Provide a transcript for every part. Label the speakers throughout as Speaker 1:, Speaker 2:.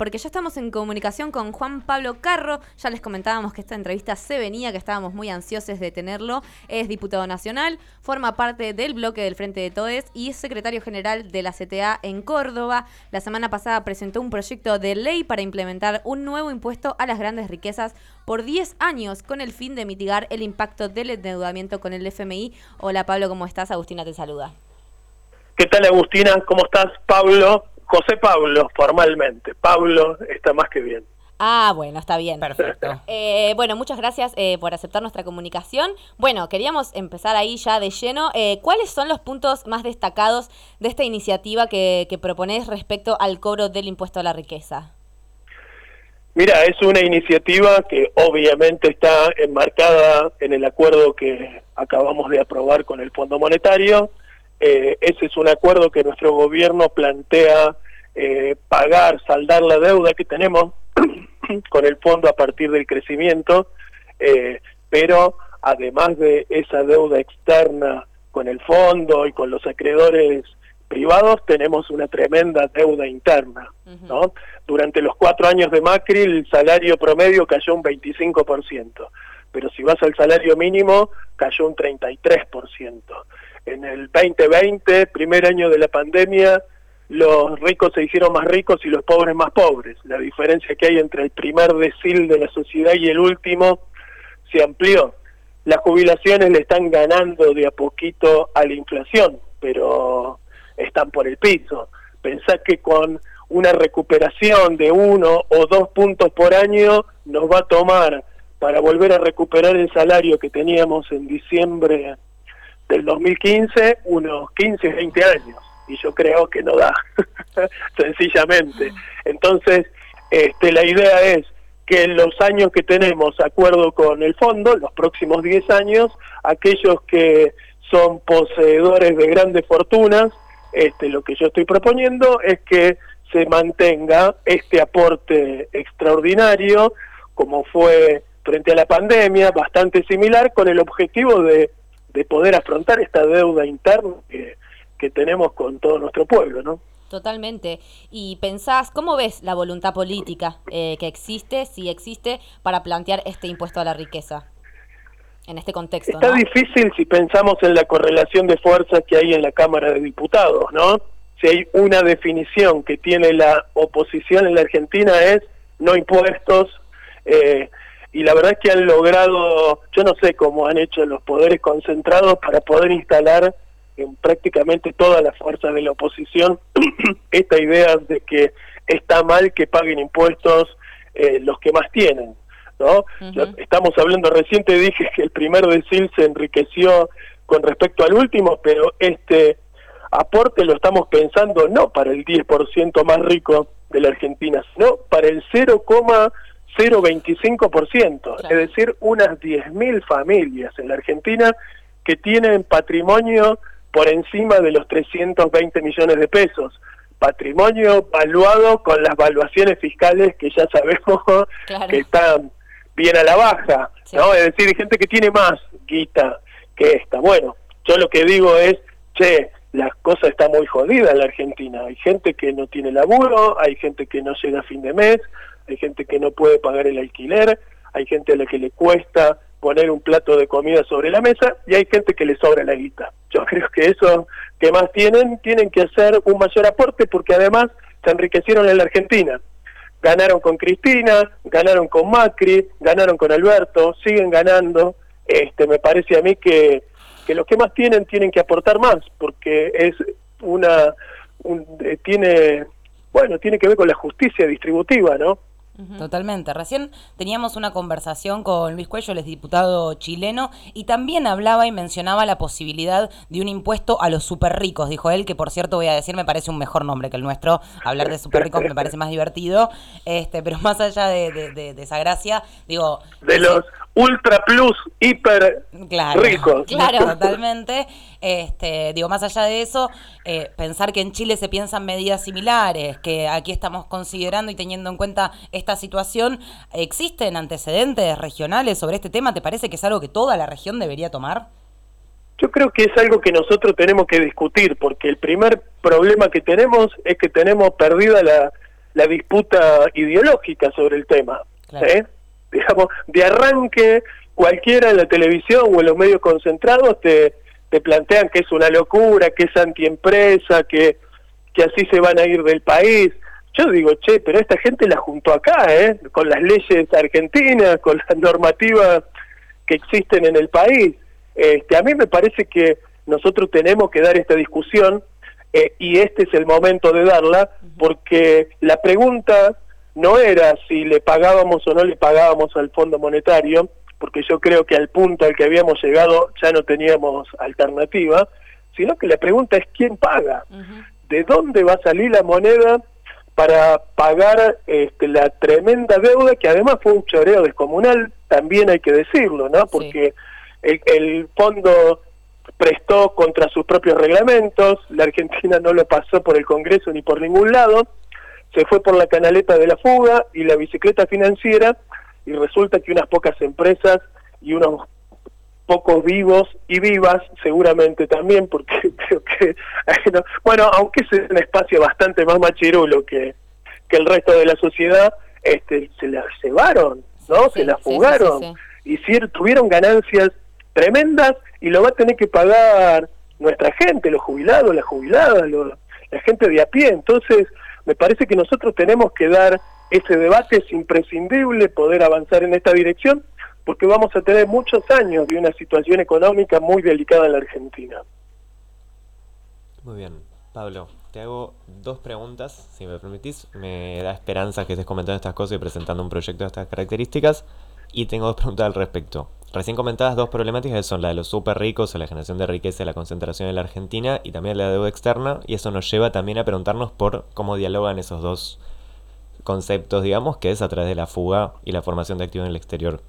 Speaker 1: porque ya estamos en comunicación con Juan Pablo Carro. Ya les comentábamos que esta entrevista se venía, que estábamos muy ansiosos de tenerlo. Es diputado nacional, forma parte del bloque del Frente de Todes y es secretario general de la CTA en Córdoba. La semana pasada presentó un proyecto de ley para implementar un nuevo impuesto a las grandes riquezas por 10 años con el fin de mitigar el impacto del endeudamiento con el FMI. Hola Pablo, ¿cómo estás? Agustina te saluda.
Speaker 2: ¿Qué tal Agustina? ¿Cómo estás? Pablo, José Pablo, formalmente. Pablo está más que bien.
Speaker 1: Ah, bueno, está bien. Perfecto. Eh, bueno, muchas gracias eh, por aceptar nuestra comunicación. Bueno, queríamos empezar ahí ya de lleno. Eh, ¿Cuáles son los puntos más destacados de esta iniciativa que, que proponés respecto al cobro del impuesto a la riqueza?
Speaker 2: Mira, es una iniciativa que obviamente está enmarcada en el acuerdo que acabamos de aprobar con el Fondo Monetario eh, ese es un acuerdo que nuestro gobierno plantea eh, pagar, saldar la deuda que tenemos con el fondo a partir del crecimiento, eh, pero además de esa deuda externa con el fondo y con los acreedores privados, tenemos una tremenda deuda interna. ¿no? Durante los cuatro años de Macri el salario promedio cayó un 25%, pero si vas al salario mínimo cayó un 33% en el 2020, primer año de la pandemia, los ricos se hicieron más ricos y los pobres más pobres. La diferencia que hay entre el primer decil de la sociedad y el último se amplió. Las jubilaciones le están ganando de a poquito a la inflación, pero están por el piso. Pensá que con una recuperación de uno o dos puntos por año nos va a tomar para volver a recuperar el salario que teníamos en diciembre del 2015 unos 15, 20 años, y yo creo que no da, sencillamente. Entonces, este, la idea es que en los años que tenemos acuerdo con el fondo, los próximos 10 años, aquellos que son poseedores de grandes fortunas, este, lo que yo estoy proponiendo es que se mantenga este aporte extraordinario, como fue frente a la pandemia, bastante similar, con el objetivo de de poder afrontar esta deuda interna que, que tenemos con todo nuestro pueblo, ¿no?
Speaker 1: Totalmente. Y pensás, ¿cómo ves la voluntad política eh, que existe, si existe, para plantear este impuesto a la riqueza en este contexto?
Speaker 2: Está difícil si pensamos en la correlación de fuerzas que hay en la Cámara de Diputados, ¿no? Si hay una definición que tiene la oposición en la Argentina es no impuestos, eh, y la verdad es que han logrado, yo no sé cómo han hecho los poderes concentrados para poder instalar en prácticamente todas las fuerzas de la oposición esta idea de que está mal que paguen impuestos eh, los que más tienen. ¿no? Estamos hablando, reciente dije que el primer decil se enriqueció con respecto al último, pero este aporte lo estamos pensando no para el 10% más rico de la Argentina, sino para el 0, 0,25%, es decir, unas 10.000 familias en la Argentina que tienen patrimonio por encima de los 320 millones de pesos. Patrimonio valuado con las valuaciones fiscales que ya sabemos que están bien a la baja, ¿no? Es decir, hay gente que tiene más guita que esta. Bueno, yo lo que digo es, che, la cosa está muy jodida en la Argentina. Hay gente que no tiene laburo, hay gente que no llega a fin de mes, hay gente que no puede pagar el alquiler, hay gente a la que le cuesta poner un plato de comida sobre la mesa y hay gente que le sobra la guita. Yo creo que eso que más tienen, tienen que hacer un mayor aporte porque además se enriquecieron en la Argentina. Ganaron con Cristina, ganaron con Macri, ganaron con Alberto, siguen ganando. Este, me parece a mí que, que los que más tienen tienen que aportar más porque es una eh, tiene bueno tiene que ver con la justicia distributiva, ¿no?
Speaker 3: Totalmente. Recién teníamos una conversación con Luis Cuello, el diputado chileno, y también hablaba y mencionaba la posibilidad de un impuesto a los super ricos. Dijo él, que por cierto voy a decir, me parece un mejor nombre que el nuestro. Hablar de super ricos me parece más divertido. Este, pero más allá de, esa gracia, digo.
Speaker 2: De los ultra plus, hiper ricos.
Speaker 3: Claro, totalmente. Este, digo, más allá de eso, eh, pensar que en Chile se piensan medidas similares, que aquí estamos considerando y teniendo en cuenta esta situación, ¿existen antecedentes regionales sobre este tema? ¿Te parece que es algo que toda la región debería tomar?
Speaker 2: Yo creo que es algo que nosotros tenemos que discutir, porque el primer problema que tenemos es que tenemos perdida la, la disputa ideológica sobre el tema. ¿eh? Digamos, de arranque, cualquiera en la televisión o en los medios concentrados te, te plantean que es una locura, que es antiempresa, que, que así se van a ir del país. Yo digo, che, pero esta gente la juntó acá, ¿eh? Con las leyes argentinas, con las normativas que existen en el país. Este, a mí me parece que nosotros tenemos que dar esta discusión eh, y este es el momento de darla porque la pregunta no era si le pagábamos o no le pagábamos al Fondo Monetario, porque yo creo que al punto al que habíamos llegado ya no teníamos alternativa, sino que la pregunta es quién paga, de dónde va a salir la moneda para pagar este, la tremenda deuda que además fue un choreo descomunal, también hay que decirlo, ¿no? Porque el, el fondo prestó contra sus propios reglamentos, la Argentina no lo pasó por el Congreso ni por ningún lado, se fue por la canaleta de la fuga y la bicicleta financiera y resulta que unas pocas empresas y unos pocos vivos y vivas seguramente también porque creo que bueno aunque es un espacio bastante más machirulo que, que el resto de la sociedad este se la llevaron no se la fugaron. y tuvieron ganancias tremendas y lo va a tener que pagar nuestra gente los jubilados las jubiladas la gente de a pie. Entonces me parece que nosotros tenemos que dar ese debate, es imprescindible poder avanzar en esta dirección, porque vamos a tener muchos años de una situación económica muy delicada en la Argentina.
Speaker 4: Muy bien, Pablo, te hago dos preguntas, si me permitís. Me da esperanza que estés comentando estas cosas y presentando un proyecto de estas características. Y tengo dos preguntas al respecto. Recién comentadas dos problemáticas son la de los súper ricos, la generación de riqueza y la concentración en la Argentina, y también la deuda externa, y eso nos lleva también a preguntarnos por cómo dialogan esos dos conceptos, digamos, que es a través de la fuga y la formación de activos en el exterior.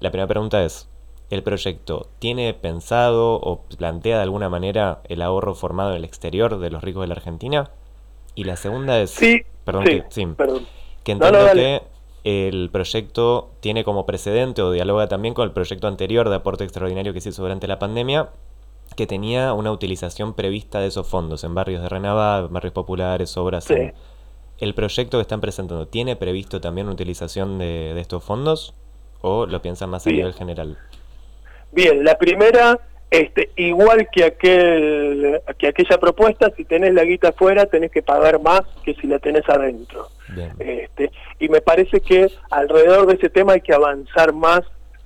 Speaker 4: La primera pregunta es, ¿el proyecto tiene pensado o plantea de alguna manera el ahorro formado en el exterior de los ricos de la Argentina? Y la segunda es...
Speaker 2: Sí,
Speaker 4: perdón,
Speaker 2: que,
Speaker 4: sí,
Speaker 2: perdón.
Speaker 4: que entiendo que el proyecto tiene como precedente o dialoga también con el proyecto anterior de aporte extraordinario que se hizo durante la pandemia, que tenía una utilización prevista de esos fondos en barrios de Renabá, barrios populares, obras. ¿El proyecto que están presentando tiene previsto también una utilización de, estos fondos o lo piensan más a nivel general?
Speaker 2: Bien, la primera, este, igual que, aquel, que aquella propuesta, si tenés la guita afuera tenés que pagar más que si la tenés adentro. Este, y me parece que alrededor de ese tema hay que avanzar más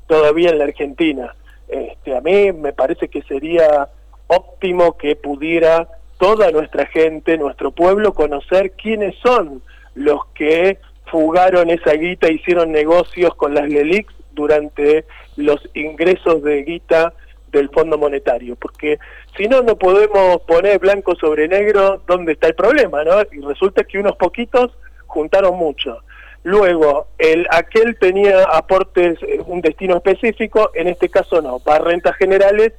Speaker 2: todavía en la Argentina. Este, a mí me parece que sería óptimo que pudiera toda nuestra gente, nuestro pueblo, conocer quiénes son los que fugaron esa guita, hicieron negocios con las LELIX durante los ingresos de guita del Fondo Monetario, porque si no, no podemos poner blanco sobre negro dónde está el problema, ¿no? Y resulta que unos poquitos juntaron mucho. Luego, el, aquel tenía aportes, eh, un destino específico, en este caso no, va a rentas generales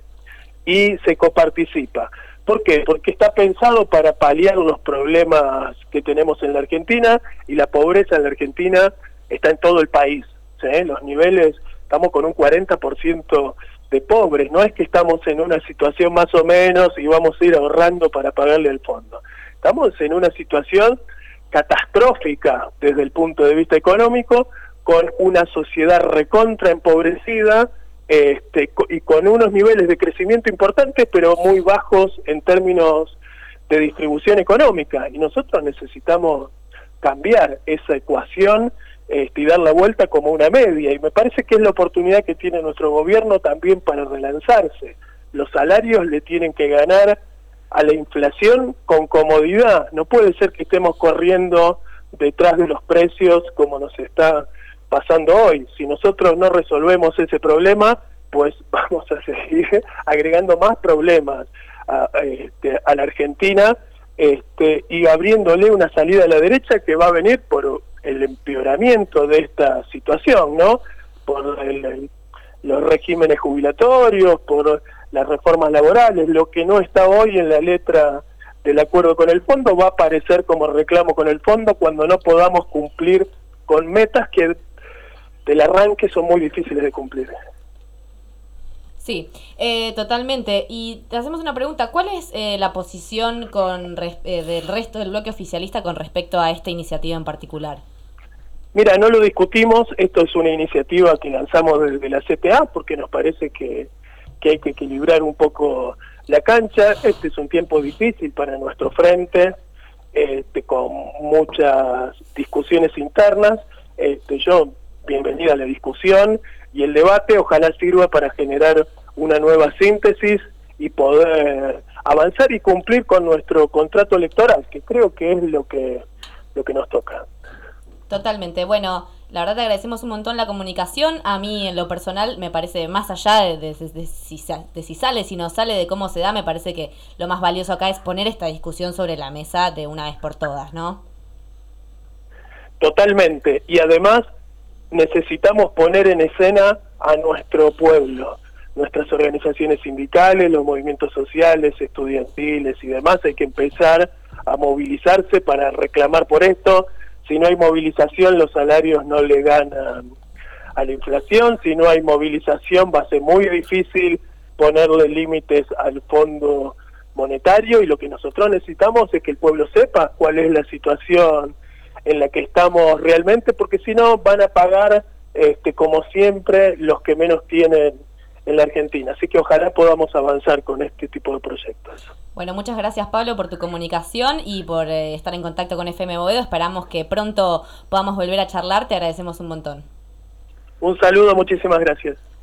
Speaker 2: y se coparticipa. ¿Por qué? Porque está pensado para paliar los problemas que tenemos en la Argentina y la pobreza en la Argentina está en todo el país. Los niveles, estamos con un 40% de pobres, no es que estamos en una situación más o menos y vamos a ir ahorrando para pagarle el fondo. Estamos en una situación catastrófica desde el punto de vista económico, con una sociedad recontra empobrecida este, y con unos niveles de crecimiento importantes, pero muy bajos en términos de distribución económica. Y nosotros necesitamos cambiar esa ecuación este, y dar la vuelta como una media. Y me parece que es la oportunidad que tiene nuestro gobierno también para relanzarse. Los salarios le tienen que ganar a la inflación con comodidad. No puede ser que estemos corriendo detrás de los precios como nos está pasando hoy. Si nosotros no resolvemos ese problema, pues vamos a seguir agregando más problemas a, este, a la Argentina este, y abriéndole una salida a la derecha que va a venir por el empeoramiento de esta situación, ¿no? Por los regímenes jubilatorios, por las reformas laborales, lo que no está hoy en la letra del acuerdo con el fondo va a aparecer como reclamo con el fondo cuando no podamos cumplir con metas que del arranque son muy difíciles de cumplir.
Speaker 1: Sí, eh, totalmente. Y te hacemos una pregunta. ¿Cuál es eh, la posición con eh, del resto del bloque oficialista con respecto a esta iniciativa en particular?
Speaker 2: Mira, no lo discutimos. Esto es una iniciativa que lanzamos desde la CTA porque nos parece que, que hay que equilibrar un poco la cancha. Este es un tiempo difícil para nuestro frente, este, con muchas discusiones internas. Este, yo, bienvenida a la discusión y el debate ojalá sirva para generar una nueva síntesis y poder avanzar y cumplir con nuestro contrato electoral, que creo que es lo que lo que nos toca.
Speaker 1: Totalmente. Bueno, la verdad te agradecemos un montón la comunicación. A mí en lo personal me parece más allá de, si, de si sale, si no sale, de cómo se da, me parece que lo más valioso acá es poner esta discusión sobre la mesa de una vez por todas, ¿no?
Speaker 2: Totalmente. Y además necesitamos poner en escena a nuestro pueblo, nuestras organizaciones sindicales, los movimientos sociales, estudiantiles y demás, hay que empezar a movilizarse para reclamar por esto. Si no hay movilización, los salarios no le ganan a la inflación. Si no hay movilización, va a ser muy difícil ponerle límites al fondo monetario y lo que nosotros necesitamos es que el pueblo sepa cuál es la situación en la que estamos realmente, porque si no van a pagar, este, como siempre, los que menos tienen en la Argentina. Así que ojalá podamos avanzar con este tipo de proyectos.
Speaker 1: Bueno, muchas gracias Pablo por tu comunicación y por eh, estar en contacto con FM Boedo. Esperamos que pronto podamos volver a charlar. Te agradecemos un montón.
Speaker 2: Un saludo, muchísimas gracias.